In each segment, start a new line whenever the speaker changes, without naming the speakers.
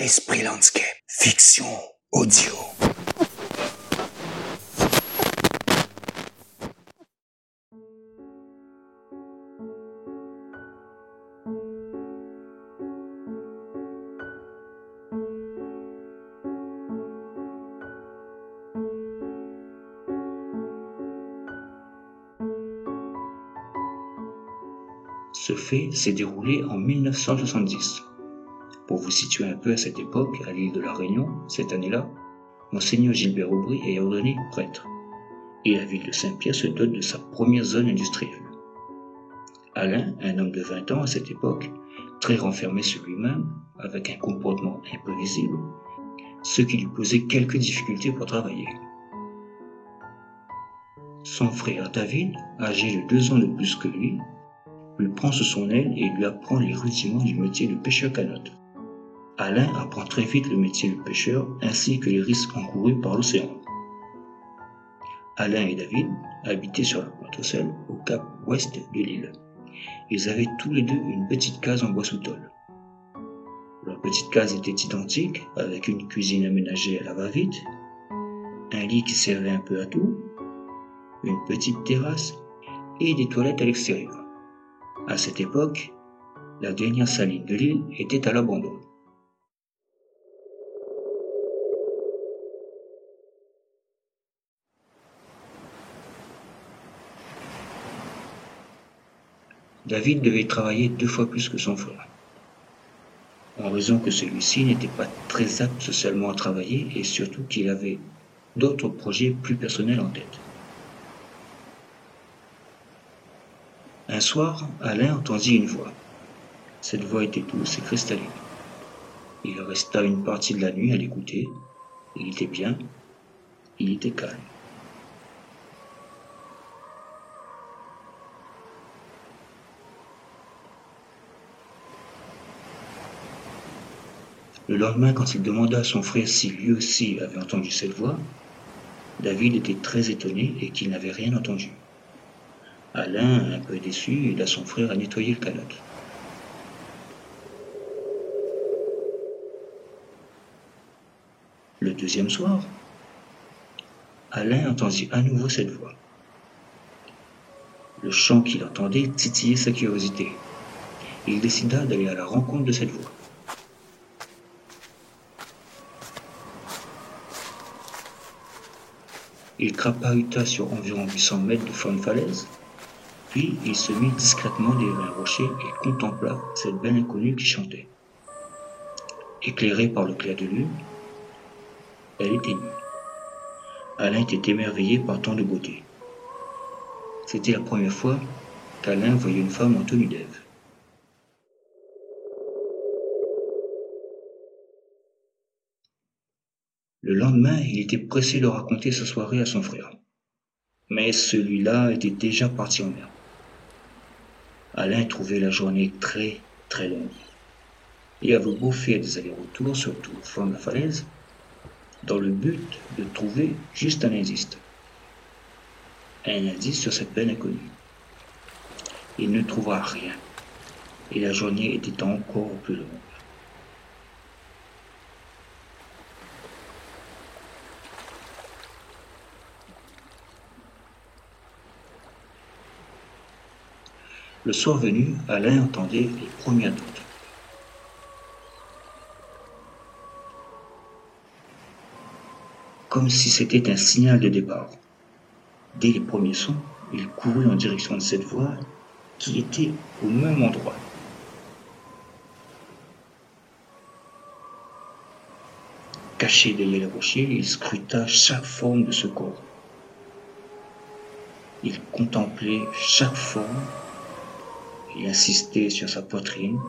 Esprit Landscape, fiction audio.
Ce fait s'est déroulé en 1970. Pour vous situer un peu à cette époque, à l'île de la Réunion, cette année-là, Monseigneur Gilbert Aubry est ordonné prêtre, et la ville de Saint-Pierre se dote de sa première zone industrielle. Alain, un homme de 20 ans à cette époque, très renfermé sur lui-même, avec un comportement imprévisible, ce qui lui posait quelques difficultés pour travailler. Son frère David, âgé de deux ans de plus que lui, lui prend sous son aile et lui apprend les rudiments du métier de pêcheur canote. Alain apprend très vite le métier de pêcheur ainsi que les risques encourus par l'océan. Alain et David habitaient sur la pointe au cap ouest de l'île. Ils avaient tous les deux une petite case en bois sous tôle. Leur petite case était identique, avec une cuisine aménagée à la va-vite, un lit qui servait un peu à tout, une petite terrasse et des toilettes à l'extérieur. À cette époque, la dernière saline de l'île était à l'abandon. David devait travailler deux fois plus que son frère, en raison que celui-ci n'était pas très apte socialement à travailler et surtout qu'il avait d'autres projets plus personnels en tête. Un soir, Alain entendit une voix. Cette voix était douce et cristalline. Il resta une partie de la nuit à l'écouter. Il était bien, il était calme. Le lendemain, quand il demanda à son frère si lui aussi avait entendu cette voix, David était très étonné et qu'il n'avait rien entendu. Alain, un peu déçu, aida son frère à nettoyer le canot. Le deuxième soir, Alain entendit à nouveau cette voix. Le chant qu'il entendait titillait sa curiosité. Il décida d'aller à la rencontre de cette voix. Il crapahuta sur environ 800 mètres de fond de falaise, puis il se mit discrètement derrière un rocher et contempla cette belle inconnue qui chantait. Éclairée par le clair de lune, elle était nue. Alain était émerveillé par tant de beauté. C'était la première fois qu'Alain voyait une femme en tenue d'Ève. Le lendemain, il était pressé de raconter sa soirée à son frère. Mais celui-là était déjà parti en mer. Alain trouvait la journée très, très longue. Il avait beau faire des allers-retours, surtout au fond de la falaise, dans le but de trouver juste un indice. Un indice sur cette peine inconnue. Il ne trouva rien. Et la journée était encore plus longue. Le soir venu, Alain entendait les premières notes. Comme si c'était un signal de départ. Dès les premiers sons, il courut en direction de cette voix qui était au même endroit. Caché derrière les rochers, il scruta chaque forme de ce corps. Il contemplait chaque forme il insistait sur sa poitrine,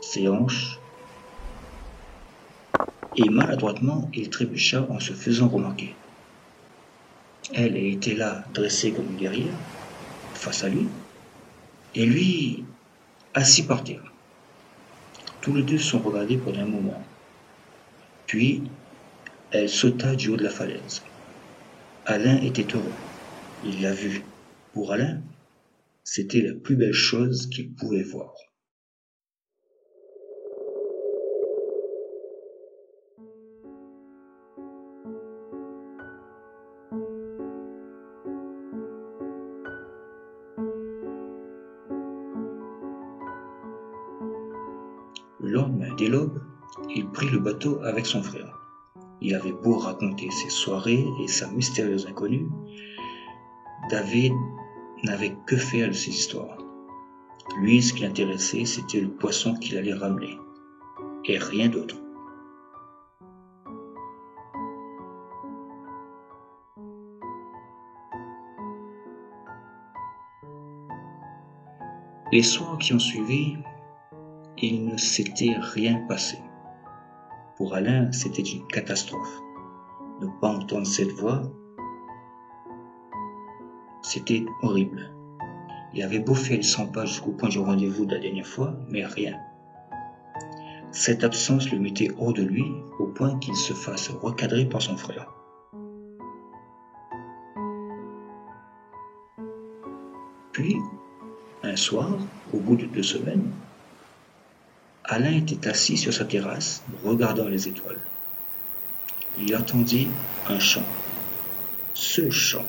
ses hanches, et maladroitement il trébucha en se faisant remarquer. Elle était là, dressée comme une guerrière, face à lui, et lui, assis par terre. Tous les deux sont regardés pendant un moment. Puis, elle sauta du haut de la falaise. Alain était heureux. Il l'a vue. Pour Alain, c'était la plus belle chose qu'il pouvait voir. Le lendemain dès l'aube, il prit le bateau avec son frère. Il avait beau raconter ses soirées et sa mystérieuse inconnue, David n'avait que faire de ces histoires. Lui, ce qui l'intéressait, c'était le poisson qu'il allait ramener, et rien d'autre. Les soirs qui ont suivi, il ne s'était rien passé. Pour Alain, c'était une catastrophe. Ne pas entendre cette voix, c'était horrible. Il avait beau faire le 100 pas jusqu'au point du rendez-vous de la dernière fois, mais rien. Cette absence le mettait hors de lui au point qu'il se fasse recadrer par son frère. Puis, un soir, au bout de deux semaines, Alain était assis sur sa terrasse, regardant les étoiles. Il entendit un chant. Ce chant.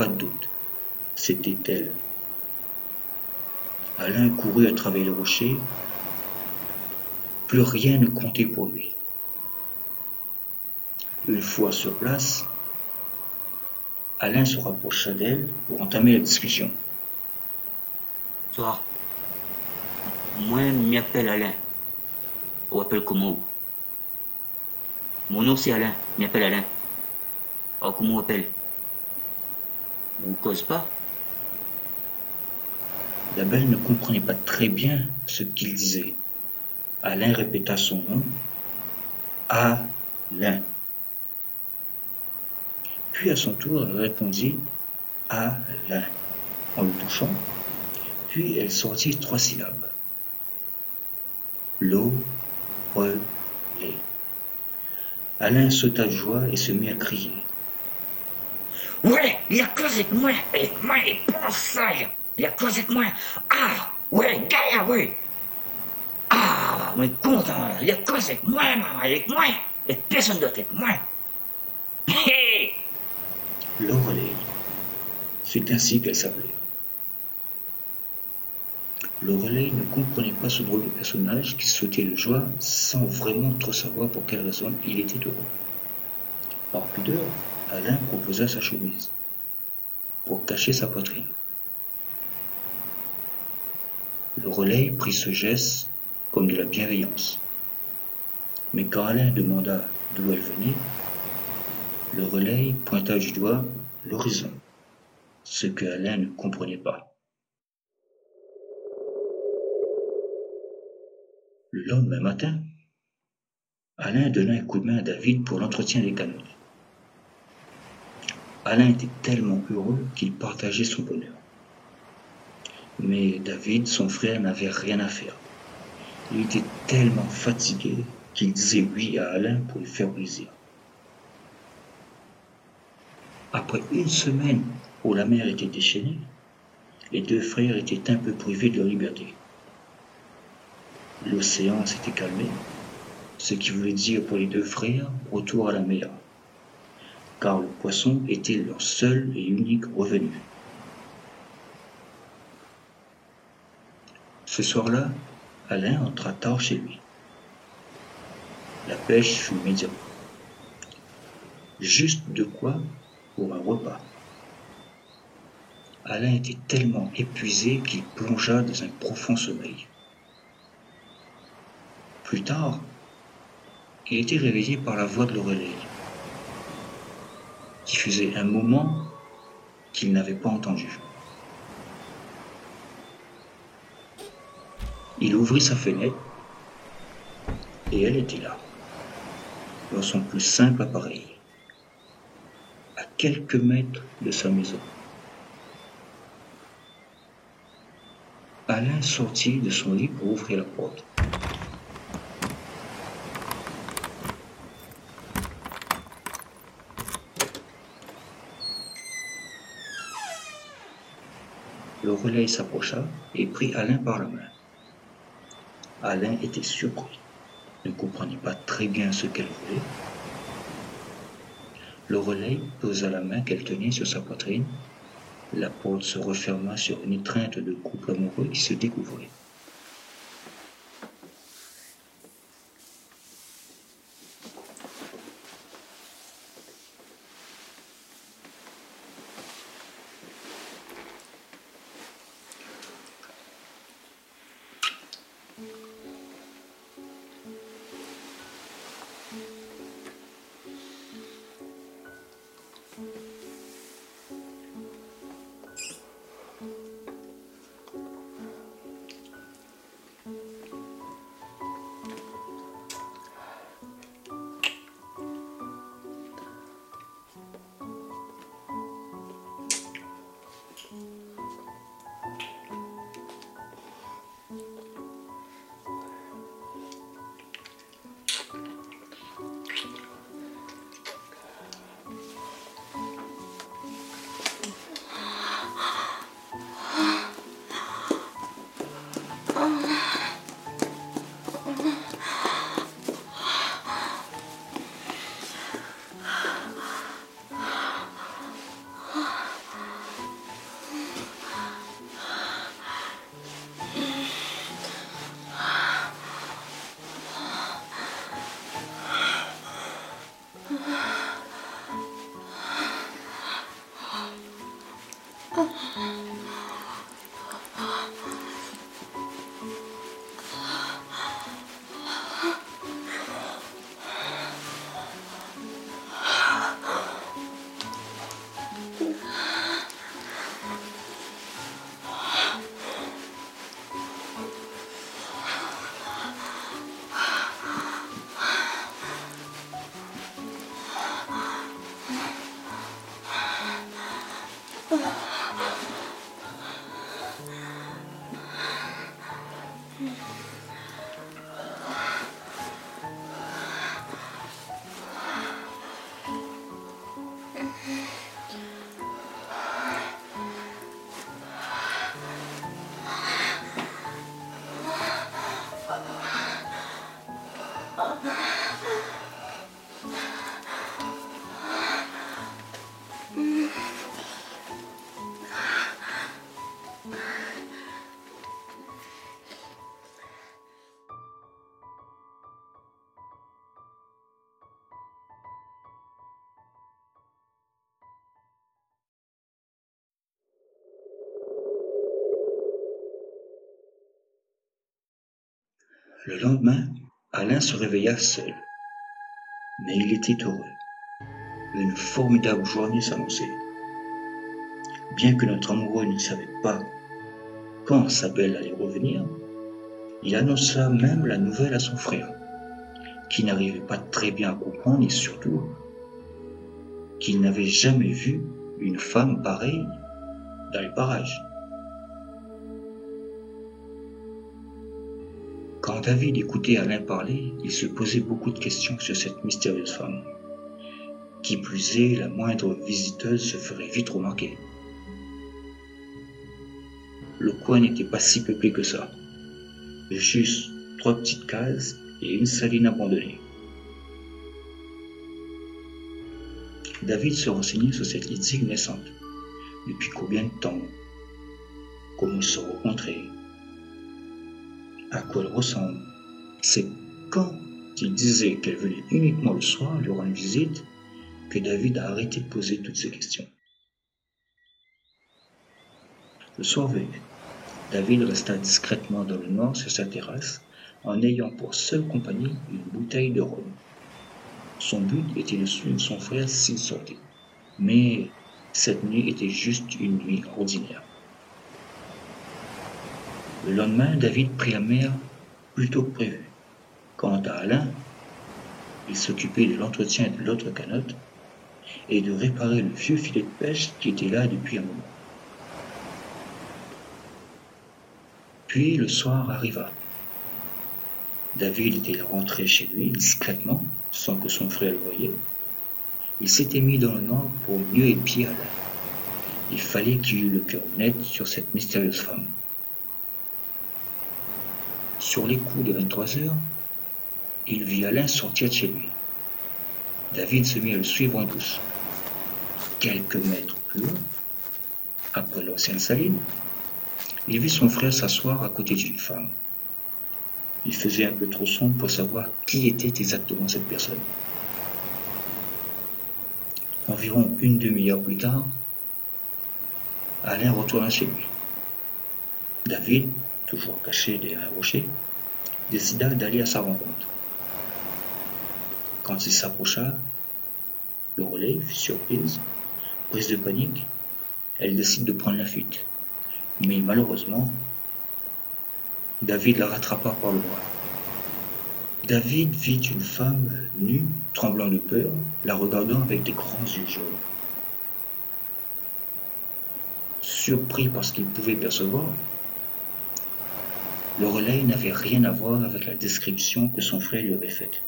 Pas de doute, c'était elle. Alain courut à travers les rochers. Plus rien ne comptait pour lui. Une fois sur place, Alain se rapprocha d'elle pour entamer la discussion.
Toi, moi, je m'appelle Alain. On m'appelle comment Mon nom c'est Alain, je m'appelle Alain. Alors comment on m'appelle On cause pas
La belle ne comprenait pas très bien ce qu'il disait. Alain répéta son nom. Alain. Puis à son tour, elle répondit Alain en le touchant puis elle sortit trois syllabes. L'eau, relais. Alain sauta de joie et se mit à crier.
Ouais, il a cause avec moi, avec moi, il pense ça, il a cause avec moi. Ah, ouais, gars, ouais. Ah, mais content, il a cause avec moi, avec moi, et personne d'autre avec moi. Hé
L'Oreille. C'est ainsi qu'elle s'appelait. Lorelei ne comprenait pas ce drôle de personnage qui sautait de joie sans vraiment trop savoir pour quelle raison il était heureux. Par pudeur, Alain proposa sa chemise pour cacher sa poitrine. Lorelei prit ce geste comme de la bienveillance. Mais quand Alain demanda d'où elle venait, Lorelei pointa du doigt l'horizon, ce que Alain ne comprenait pas. Le lendemain matin, Alain donna un coup de main à David pour l'entretien des canons. Alain était tellement heureux qu'il partageait son bonheur. Mais David, son frère, n'avait rien à faire. Il était tellement fatigué qu'il disait oui à Alain pour lui faire plaisir. Après une semaine où la mer était déchaînée, les deux frères étaient un peu privés de leur liberté. L'océan s'était calmé, ce qui voulait dire pour les deux frères retour à la mer, car le poisson était leur seul et unique revenu. Ce soir-là, Alain entra tard chez lui. La pêche fut médiocre. Juste de quoi pour un repas. Alain était tellement épuisé qu'il plongea dans un profond sommeil. Plus tard, il était réveillé par la voix de Lorelei, qui un moment qu'il n'avait pas entendu. Il ouvrit sa fenêtre et elle était là, dans son plus simple appareil, à quelques mètres de sa maison. Alain sortit de son lit pour ouvrir la porte. Le relais s'approcha et prit Alain par la main. Alain était surpris, ne comprenait pas très bien ce qu'elle voulait. Le relais posa la main qu'elle tenait sur sa poitrine la porte se referma sur une étreinte de couple amoureux qui se découvrait. Le lendemain, Alain se réveilla seul. Mais il était heureux. Une formidable journée s'annonçait. Bien que notre amoureux ne savait pas quand sa belle allait revenir, il annonça même la nouvelle à son frère, qui n'arrivait pas très bien à comprendre et surtout qu'il n'avait jamais vu une femme pareille dans les parages. Quand David écoutait Alain parler, il se posait beaucoup de questions sur cette mystérieuse femme. Qui plus est, la moindre visiteuse se ferait vite remarquer. Le coin n'était pas si peuplé que ça. Juste trois petites cases et une saline abandonnée. David se renseignait sur cette idylle naissante. Depuis combien de temps? Comment se rencontraient à quoi elle ressemble. C'est quand il disait qu'elle venait uniquement le soir lui rendre visite que David a arrêté de poser toutes ces questions. Le soir venu, David resta discrètement dans le noir sur sa terrasse en ayant pour seule compagnie une bouteille de rhum. Son but était de suivre son frère s'il sortait. Mais cette nuit était juste une nuit ordinaire. Le lendemain, David prit la mer plus tôt que prévu. Quant à Alain, il s'occupait de l'entretien de l'autre canotte et de réparer le vieux filet de pêche qui était là depuis un moment. Puis le soir arriva. David était rentré chez lui discrètement, sans que son frère le voyait. Il s'était mis dans le noir pour mieux épier Alain. Il fallait qu'il eût le cœur net sur cette mystérieuse femme. Sur les coups de 23 heures, il vit Alain sortir de chez lui. David se mit à le suivre en douce. Quelques mètres plus loin, Après l'ancienne saline, il vit son frère s'asseoir à côté d'une femme. Il faisait un peu trop sombre pour savoir qui était exactement cette personne. Environ une demi-heure plus tard, Alain retourna chez lui. David, toujours caché derrière un rocher, décida d'aller à sa rencontre. Quand il s'approcha, le relais fut surprise, prise de panique, elle décide de prendre la fuite. Mais malheureusement, David la rattrapa par le bras. David vit une femme nue, tremblant de peur, la regardant avec des grands yeux jaunes. Surpris par ce qu'il pouvait percevoir, le relais n'avait rien à voir avec la description que son frère lui avait faite.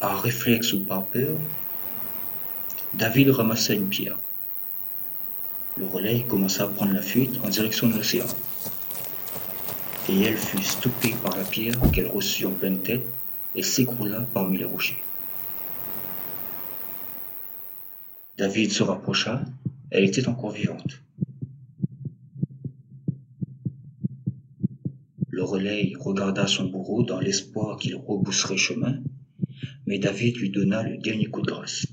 Par réflexe ou par peur, David ramassa une pierre. Le relais commença à prendre la fuite en direction de l'océan. Et elle fut stoppée par la pierre qu'elle reçut en pleine tête et s'écroula parmi les rochers. David se rapprocha, elle était encore vivante. Le relais regarda son bourreau dans l'espoir qu'il rebousserait chemin, mais David lui donna le dernier coup de grâce.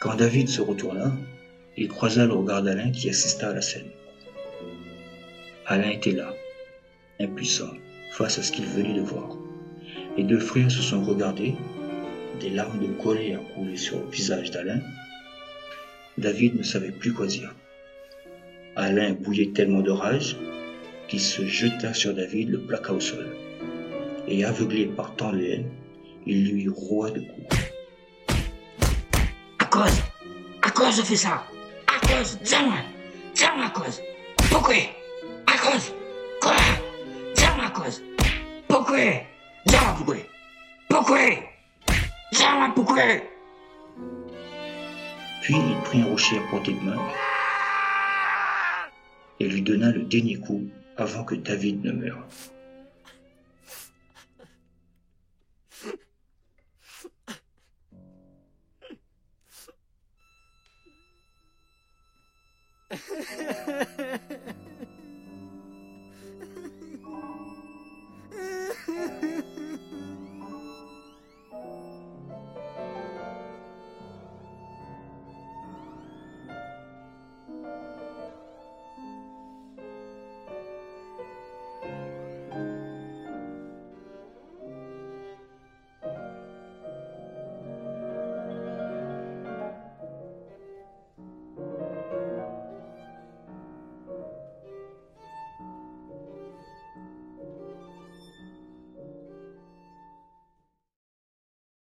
Quand David se retourna, il croisa le regard d'Alain qui assista à la scène. Alain était là, impuissant, face à ce qu'il venait de voir. Les deux frères se sont regardés, des larmes de colère coulaient sur le visage d'Alain. David ne savait plus quoi dire. Alain bouillait tellement de rage qu'il se jeta sur David, le plaqua au sol. Et aveuglé par tant de haine, il lui roua de coups.
À cause À cause je fais ça À cause Tiens-moi Tiens-moi à cause Pourquoi? Cause Quoi? Tiens-moi à cause. Pourquoi? Tiens-moi pourquoi. Pourquoi? Tiens-moi pourquoi.
Puis il prit un rocher à portée de main et lui donna le dernier coup avant que David ne meure.